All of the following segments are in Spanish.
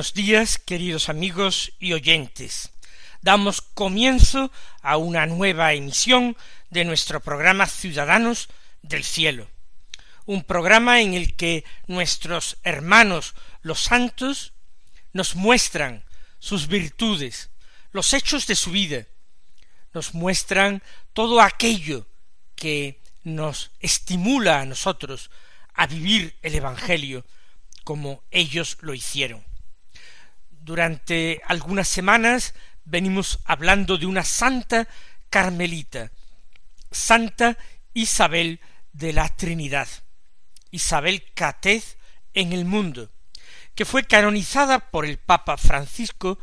Buenos días, queridos amigos y oyentes. Damos comienzo a una nueva emisión de nuestro programa Ciudadanos del Cielo, un programa en el que nuestros hermanos los santos nos muestran sus virtudes, los hechos de su vida, nos muestran todo aquello que nos estimula a nosotros a vivir el Evangelio como ellos lo hicieron durante algunas semanas venimos hablando de una santa carmelita, Santa Isabel de la Trinidad, Isabel Catez en el mundo, que fue canonizada por el Papa Francisco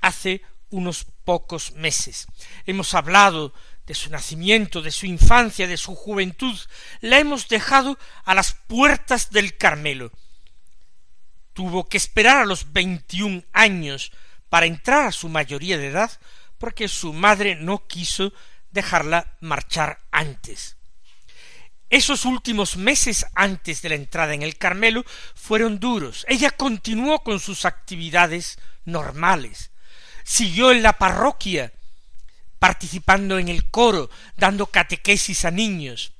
hace unos pocos meses. Hemos hablado de su nacimiento, de su infancia, de su juventud, la hemos dejado a las puertas del Carmelo, tuvo que esperar a los veintiún años para entrar a su mayoría de edad porque su madre no quiso dejarla marchar antes. Esos últimos meses antes de la entrada en el Carmelo fueron duros. Ella continuó con sus actividades normales. Siguió en la parroquia, participando en el coro, dando catequesis a niños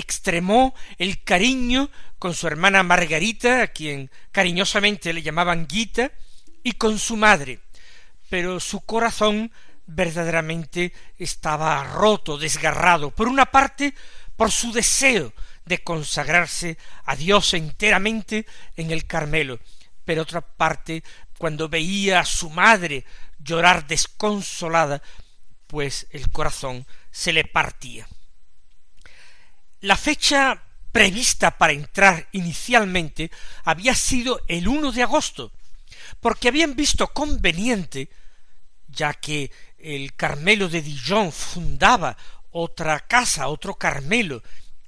extremó el cariño con su hermana Margarita, a quien cariñosamente le llamaban Guita, y con su madre, pero su corazón verdaderamente estaba roto, desgarrado, por una parte por su deseo de consagrarse a Dios enteramente en el Carmelo, pero otra parte cuando veía a su madre llorar desconsolada, pues el corazón se le partía. La fecha prevista para entrar inicialmente había sido el 1 de agosto, porque habían visto conveniente, ya que el Carmelo de Dijon fundaba otra casa, otro Carmelo,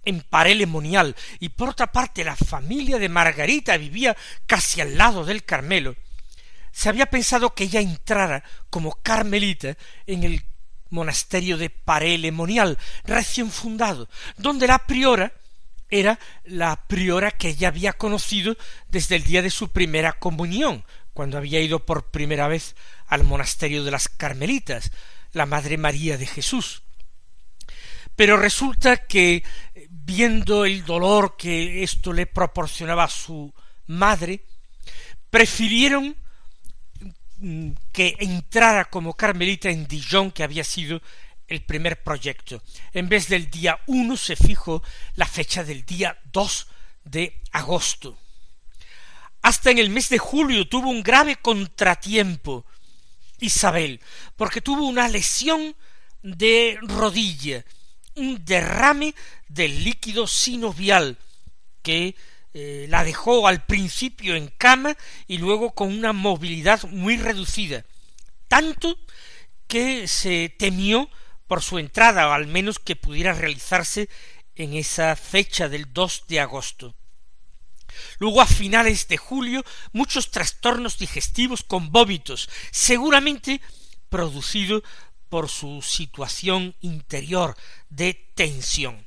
en Parelemonial, y por otra parte la familia de Margarita vivía casi al lado del Carmelo, se había pensado que ella entrara como carmelita en el monasterio de Parelemonial, recién fundado, donde la priora era la priora que ella había conocido desde el día de su primera comunión, cuando había ido por primera vez al monasterio de las Carmelitas, la Madre María de Jesús. Pero resulta que, viendo el dolor que esto le proporcionaba a su madre, prefirieron que entrara como carmelita en Dijon, que había sido el primer proyecto. En vez del día uno se fijó la fecha del día dos de agosto. Hasta en el mes de julio tuvo un grave contratiempo Isabel, porque tuvo una lesión de rodilla, un derrame del líquido sinovial que eh, la dejó al principio en cama y luego con una movilidad muy reducida, tanto que se temió por su entrada, o al menos que pudiera realizarse en esa fecha del 2 de agosto. Luego a finales de julio muchos trastornos digestivos con vómitos, seguramente producido por su situación interior de tensión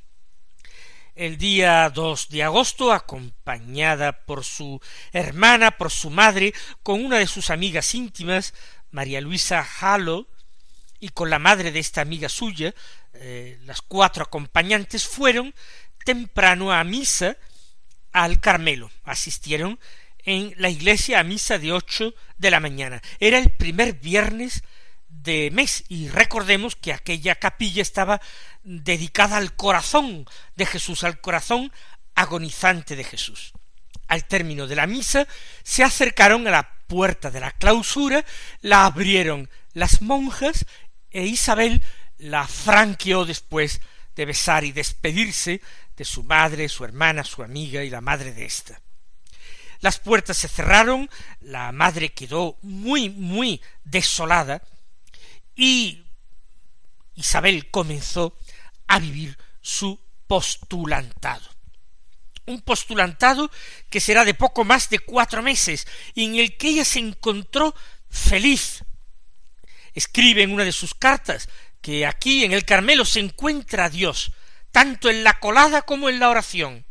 el día 2 de agosto, acompañada por su hermana, por su madre, con una de sus amigas íntimas, María Luisa Halo, y con la madre de esta amiga suya, eh, las cuatro acompañantes fueron temprano a misa al Carmelo. Asistieron en la iglesia a misa de ocho de la mañana. Era el primer viernes de mes y recordemos que aquella capilla estaba dedicada al corazón de Jesús, al corazón agonizante de Jesús. Al término de la misa se acercaron a la puerta de la clausura, la abrieron las monjas e Isabel la franqueó después de besar y despedirse de su madre, su hermana, su amiga y la madre de ésta. Las puertas se cerraron, la madre quedó muy, muy desolada y Isabel comenzó a vivir su postulantado. Un postulantado que será de poco más de cuatro meses y en el que ella se encontró feliz. Escribe en una de sus cartas que aquí en el Carmelo se encuentra Dios, tanto en la colada como en la oración.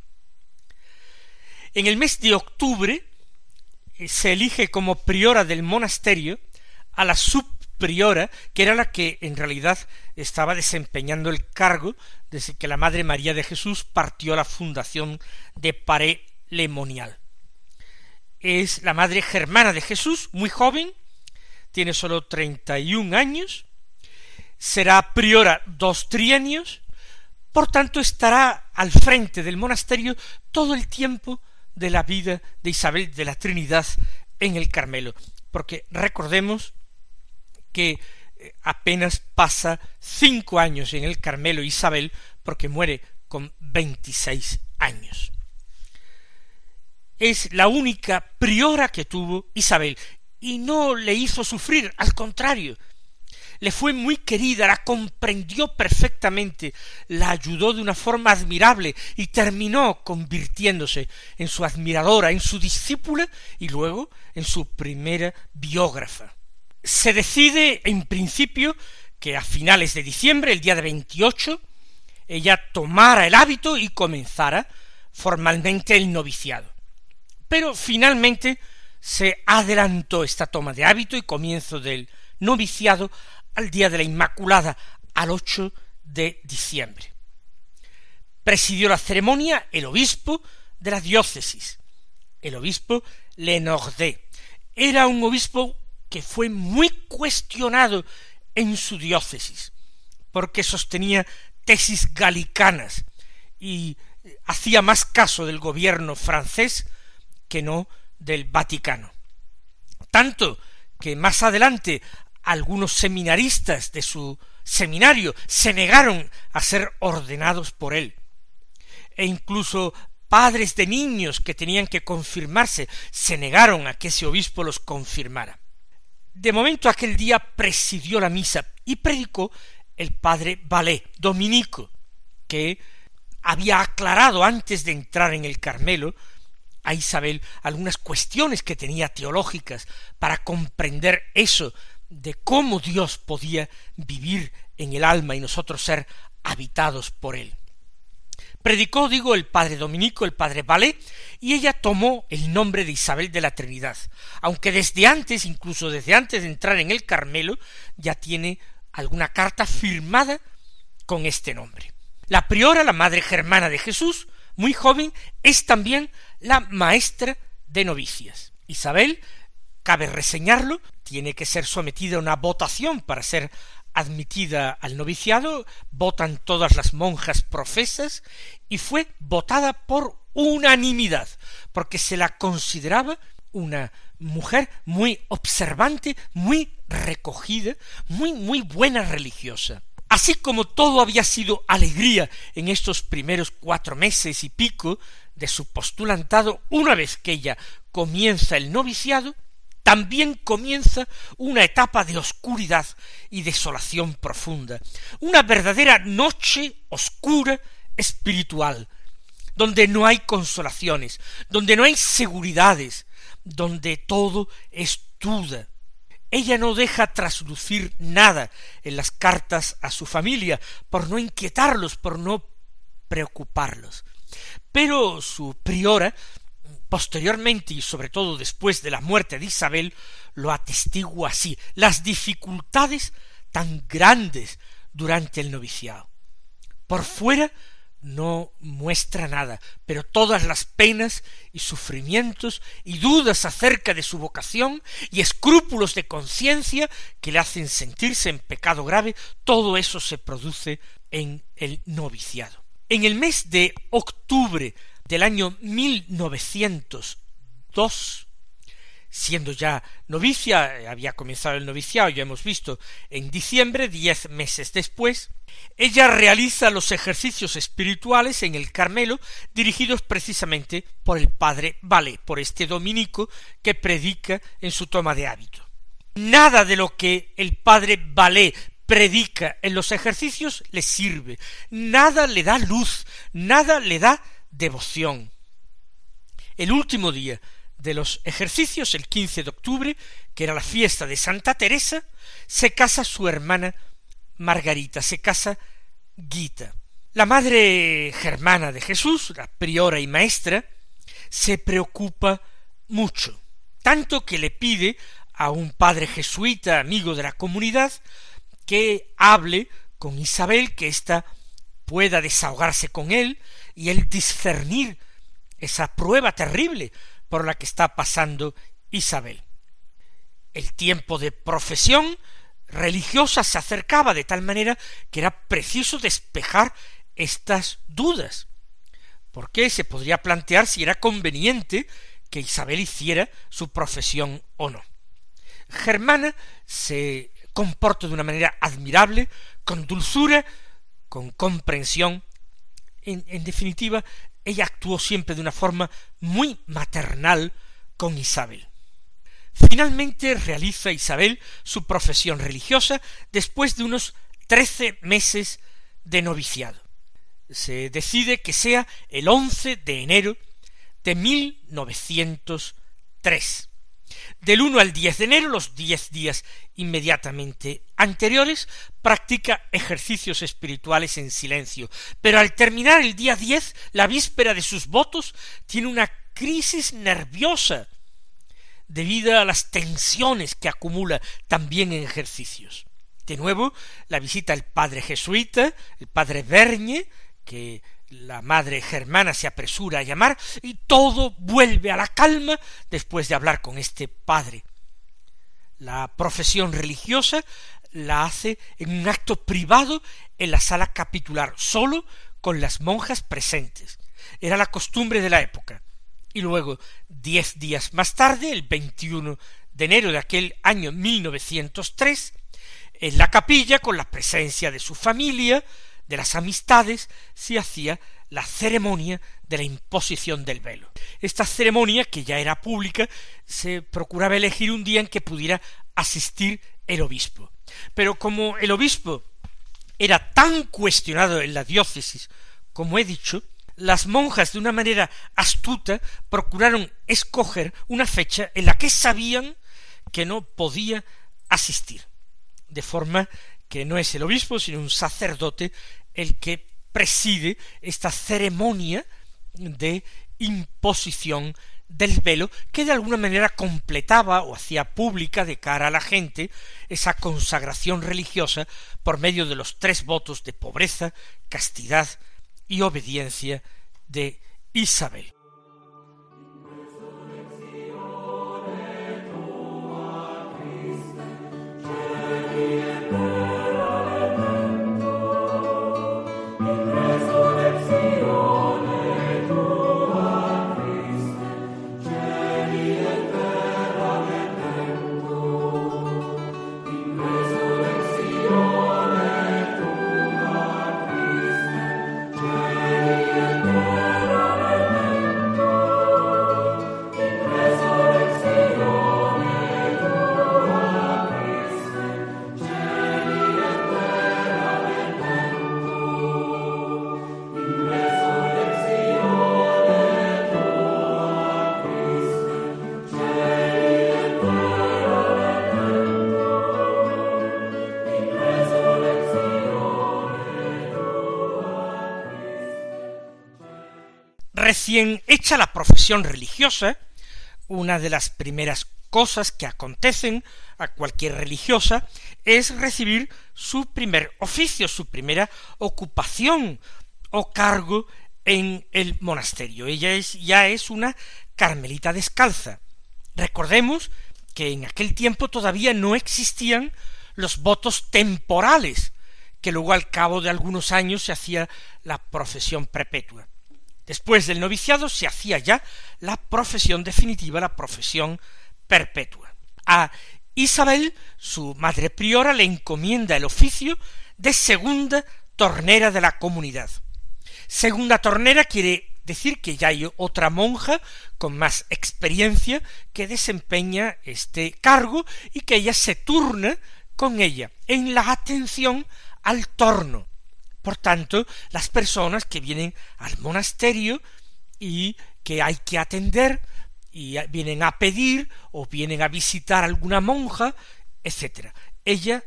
En el mes de octubre eh, se elige como priora del monasterio a la subpriora, que era la que en realidad estaba desempeñando el cargo desde que la Madre María de Jesús partió a la fundación de Paré Lemonial. Es la Madre Germana de Jesús, muy joven, tiene sólo treinta y un años, será priora dos trienios, por tanto estará al frente del monasterio todo el tiempo de la vida de Isabel de la Trinidad en el Carmelo, porque recordemos que eh, apenas pasa cinco años en el Carmelo Isabel, porque muere con veintiséis años. Es la única priora que tuvo Isabel, y no le hizo sufrir, al contrario, le fue muy querida, la comprendió perfectamente, la ayudó de una forma admirable y terminó convirtiéndose en su admiradora, en su discípula y luego en su primera biógrafa. Se decide en principio que a finales de diciembre, el día de 28, ella tomara el hábito y comenzara formalmente el noviciado. Pero finalmente se adelantó esta toma de hábito y comienzo del noviciado al día de la Inmaculada, al 8 de diciembre. Presidió la ceremonia el obispo de la diócesis, el obispo Lenordé. Era un obispo que fue muy cuestionado en su diócesis, porque sostenía tesis galicanas y hacía más caso del gobierno francés que no del Vaticano. Tanto que más adelante algunos seminaristas de su seminario se negaron a ser ordenados por él, e incluso padres de niños que tenían que confirmarse se negaron a que ese obispo los confirmara. De momento aquel día presidió la misa y predicó el padre Valé, dominico, que había aclarado antes de entrar en el Carmelo a Isabel algunas cuestiones que tenía teológicas para comprender eso de cómo Dios podía vivir en el alma y nosotros ser habitados por él. Predicó, digo, el padre Dominico, el padre Valé, y ella tomó el nombre de Isabel de la Trinidad, aunque desde antes, incluso desde antes de entrar en el Carmelo, ya tiene alguna carta firmada con este nombre. La priora, la madre germana de Jesús, muy joven, es también la maestra de novicias. Isabel cabe reseñarlo, tiene que ser sometida a una votación para ser admitida al noviciado, votan todas las monjas profesas y fue votada por unanimidad, porque se la consideraba una mujer muy observante, muy recogida, muy, muy buena religiosa. Así como todo había sido alegría en estos primeros cuatro meses y pico de su postulantado, una vez que ella comienza el noviciado, también comienza una etapa de oscuridad y desolación profunda, una verdadera noche oscura espiritual, donde no hay consolaciones, donde no hay seguridades, donde todo es duda. Ella no deja traslucir nada en las cartas a su familia, por no inquietarlos, por no preocuparlos. Pero su priora posteriormente y sobre todo después de la muerte de Isabel, lo atestigua así, las dificultades tan grandes durante el noviciado. Por fuera no muestra nada, pero todas las penas y sufrimientos y dudas acerca de su vocación y escrúpulos de conciencia que le hacen sentirse en pecado grave, todo eso se produce en el noviciado. En el mes de octubre del año 1902, siendo ya novicia, había comenzado el noviciado, ya hemos visto, en diciembre, diez meses después, ella realiza los ejercicios espirituales en el Carmelo, dirigidos precisamente por el padre Vale, por este dominico que predica en su toma de hábito. Nada de lo que el padre Vale predica en los ejercicios le sirve, nada le da luz, nada le da devoción. El último día de los ejercicios, el 15 de octubre, que era la fiesta de Santa Teresa, se casa su hermana Margarita, se casa Gita. La madre germana de Jesús, la priora y maestra, se preocupa mucho, tanto que le pide a un padre jesuita amigo de la comunidad que hable con Isabel, que ésta pueda desahogarse con él y él discernir esa prueba terrible por la que está pasando Isabel. El tiempo de profesión religiosa se acercaba de tal manera que era preciso despejar estas dudas, porque se podría plantear si era conveniente que Isabel hiciera su profesión o no. Germana se comporta de una manera admirable, con dulzura, con comprensión. En, definitiva, ella actuó siempre de una forma muy maternal con Isabel. Finalmente realiza Isabel su profesión religiosa después de unos trece meses de noviciado. Se decide que sea el once de enero de mil novecientos tres. Del 1 al 10 de enero, los diez días inmediatamente anteriores, practica ejercicios espirituales en silencio. Pero al terminar el día 10, la víspera de sus votos, tiene una crisis nerviosa debido a las tensiones que acumula también en ejercicios. De nuevo, la visita el padre jesuita, el padre Vergne, que la madre germana se apresura a llamar y todo vuelve a la calma después de hablar con este padre. La profesión religiosa la hace en un acto privado en la sala capitular, solo con las monjas presentes. Era la costumbre de la época. Y luego, diez días más tarde, el 21 de enero de aquel año 1903, en la capilla, con la presencia de su familia, de las amistades se hacía la ceremonia de la imposición del velo. Esta ceremonia, que ya era pública, se procuraba elegir un día en que pudiera asistir el obispo. Pero como el obispo era tan cuestionado en la diócesis, como he dicho, las monjas de una manera astuta procuraron escoger una fecha en la que sabían que no podía asistir, de forma que no es el obispo, sino un sacerdote el que preside esta ceremonia de imposición del velo que de alguna manera completaba o hacía pública de cara a la gente esa consagración religiosa por medio de los tres votos de pobreza, castidad y obediencia de Isabel. Recién hecha la profesión religiosa, una de las primeras cosas que acontecen a cualquier religiosa es recibir su primer oficio, su primera ocupación o cargo en el monasterio. Ella es, ya es una carmelita descalza. Recordemos que en aquel tiempo todavía no existían los votos temporales, que luego al cabo de algunos años se hacía la profesión perpetua Después del noviciado se hacía ya la profesión definitiva, la profesión perpetua. A Isabel, su madre priora, le encomienda el oficio de segunda tornera de la comunidad. Segunda tornera quiere decir que ya hay otra monja con más experiencia que desempeña este cargo y que ella se turna con ella en la atención al torno. Por tanto, las personas que vienen al monasterio y que hay que atender y vienen a pedir o vienen a visitar alguna monja, etc. Ella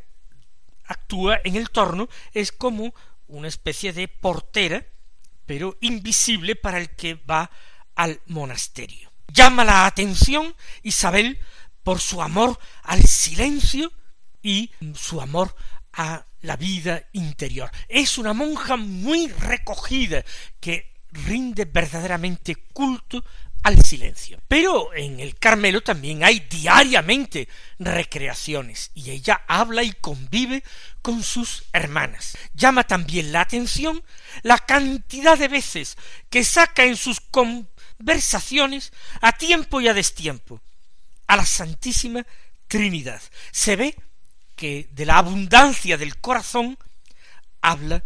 actúa en el torno, es como una especie de portera, pero invisible para el que va al monasterio. Llama la atención Isabel por su amor al silencio y su amor a la vida interior. Es una monja muy recogida que rinde verdaderamente culto al silencio. Pero en el Carmelo también hay diariamente recreaciones y ella habla y convive con sus hermanas. Llama también la atención la cantidad de veces que saca en sus conversaciones a tiempo y a destiempo a la Santísima Trinidad. Se ve que de la abundancia del corazón habla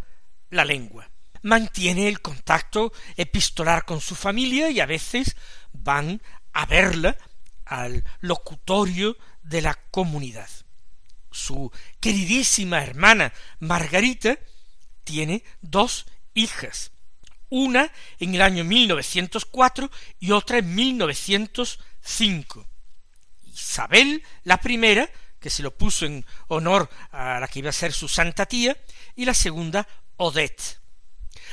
la lengua mantiene el contacto epistolar con su familia y a veces van a verla al locutorio de la comunidad. Su queridísima hermana Margarita tiene dos hijas, una en el año 1904 y otra en 1905. Isabel la primera, que se lo puso en honor a la que iba a ser su santa tía, y la segunda Odette.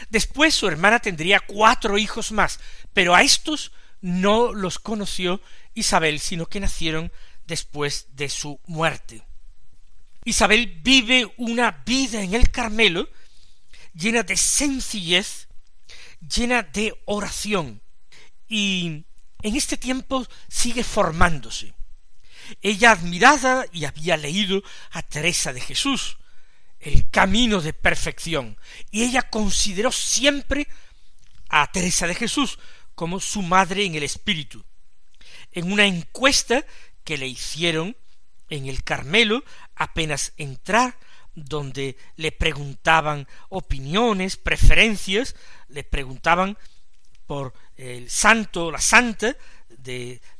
Después su hermana tendría cuatro hijos más, pero a estos no los conoció Isabel, sino que nacieron después de su muerte. Isabel vive una vida en el Carmelo llena de sencillez, llena de oración, y en este tiempo sigue formándose. Ella admirada y había leído a Teresa de Jesús, el camino de perfección. Y ella consideró siempre a Teresa de Jesús como su madre en el espíritu. En una encuesta que le hicieron en el Carmelo, apenas entrar, donde le preguntaban opiniones, preferencias, le preguntaban por el santo o la santa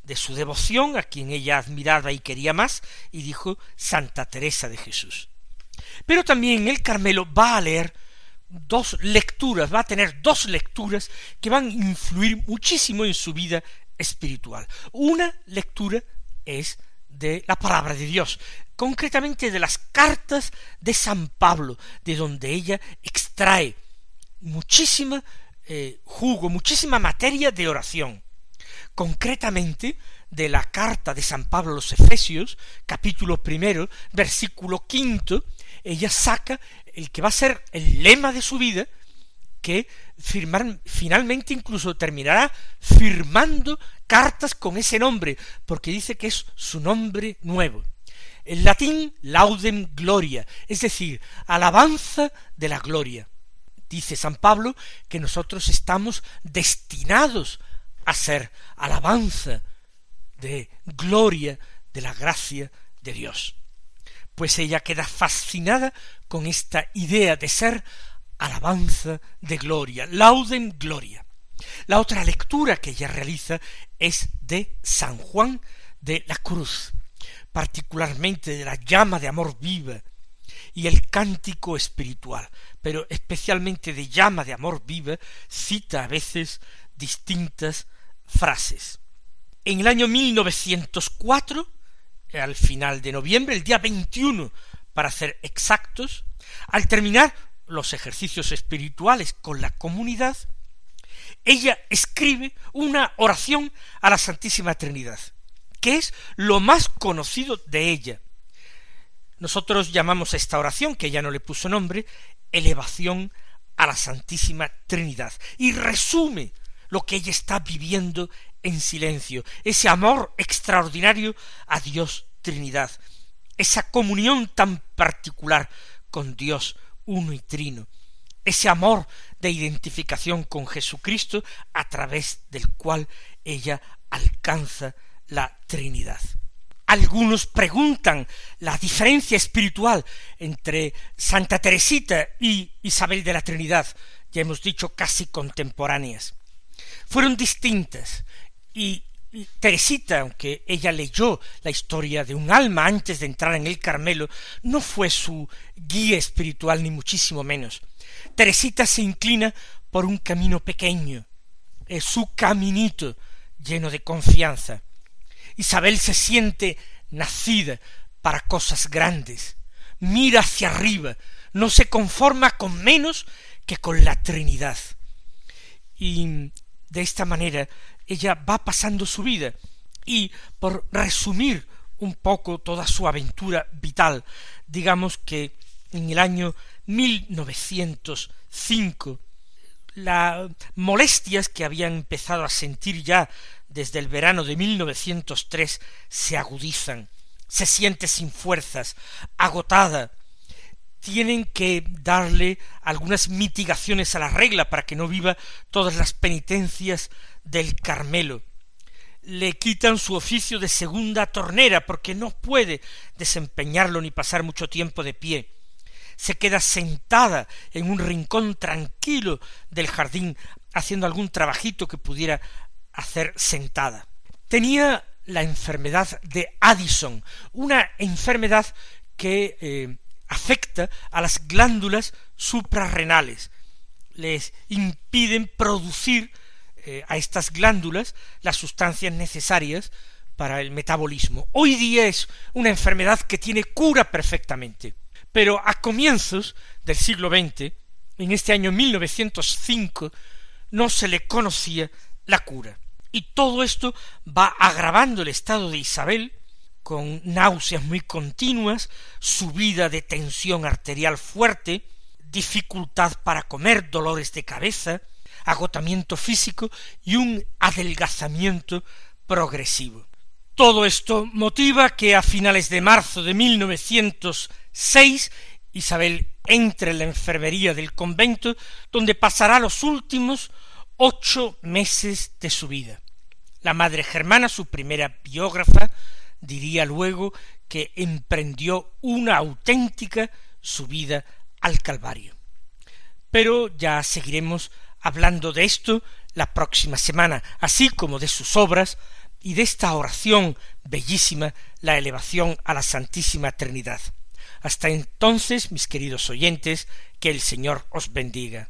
de, su devoción, a quien ella admiraba y quería más, y dijo Santa Teresa de Jesús. Pero también el Carmelo va a leer dos lecturas, va a tener dos lecturas que van a influir muchísimo en su vida espiritual. Una lectura es de la palabra de Dios, concretamente de las cartas de San Pablo, de donde ella extrae muchísima eh, jugo, muchísima materia de oración. Concretamente de la carta de San Pablo a los Efesios, capítulo primero, versículo quinto, ella saca el que va a ser el lema de su vida, que firmar, finalmente incluso terminará firmando cartas con ese nombre, porque dice que es su nombre nuevo. En latín, laudem gloria, es decir, alabanza de la gloria. Dice San Pablo que nosotros estamos destinados a ser alabanza de gloria de la gracia de Dios pues ella queda fascinada con esta idea de ser alabanza de gloria, lauden gloria. La otra lectura que ella realiza es de San Juan de la Cruz, particularmente de la llama de amor viva y el cántico espiritual, pero especialmente de llama de amor viva, cita a veces distintas frases. En el año 1904 al final de noviembre, el día 21 para ser exactos, al terminar los ejercicios espirituales con la comunidad, ella escribe una oración a la Santísima Trinidad, que es lo más conocido de ella. Nosotros llamamos a esta oración, que ella no le puso nombre, elevación a la Santísima Trinidad, y resume lo que ella está viviendo en silencio, ese amor extraordinario a Dios Trinidad, esa comunión tan particular con Dios uno y trino, ese amor de identificación con Jesucristo a través del cual ella alcanza la Trinidad. Algunos preguntan la diferencia espiritual entre Santa Teresita y Isabel de la Trinidad, ya hemos dicho casi contemporáneas. Fueron distintas y Teresita, aunque ella leyó la historia de un alma antes de entrar en el Carmelo, no fue su guía espiritual ni muchísimo menos. Teresita se inclina por un camino pequeño, es su caminito lleno de confianza. Isabel se siente nacida para cosas grandes, mira hacia arriba, no se conforma con menos que con la Trinidad. Y de esta manera ella va pasando su vida y por resumir un poco toda su aventura vital, digamos que en el año 1905 las molestias que habían empezado a sentir ya desde el verano de 1903 se agudizan, se siente sin fuerzas, agotada, tienen que darle algunas mitigaciones a la regla para que no viva todas las penitencias del Carmelo. Le quitan su oficio de segunda tornera porque no puede desempeñarlo ni pasar mucho tiempo de pie. Se queda sentada en un rincón tranquilo del jardín haciendo algún trabajito que pudiera hacer sentada. Tenía la enfermedad de Addison, una enfermedad que eh, afecta a las glándulas suprarrenales, les impiden producir eh, a estas glándulas las sustancias necesarias para el metabolismo. Hoy día es una enfermedad que tiene cura perfectamente, pero a comienzos del siglo XX, en este año 1905, no se le conocía la cura. Y todo esto va agravando el estado de Isabel, con náuseas muy continuas, subida de tensión arterial fuerte, dificultad para comer, dolores de cabeza, agotamiento físico y un adelgazamiento progresivo. Todo esto motiva que a finales de marzo de 1906 Isabel entre en la enfermería del convento, donde pasará los últimos ocho meses de su vida. La madre germana, su primera biógrafa, diría luego que emprendió una auténtica subida al Calvario. Pero ya seguiremos hablando de esto la próxima semana, así como de sus obras y de esta oración bellísima, la elevación a la Santísima Trinidad. Hasta entonces, mis queridos oyentes, que el Señor os bendiga.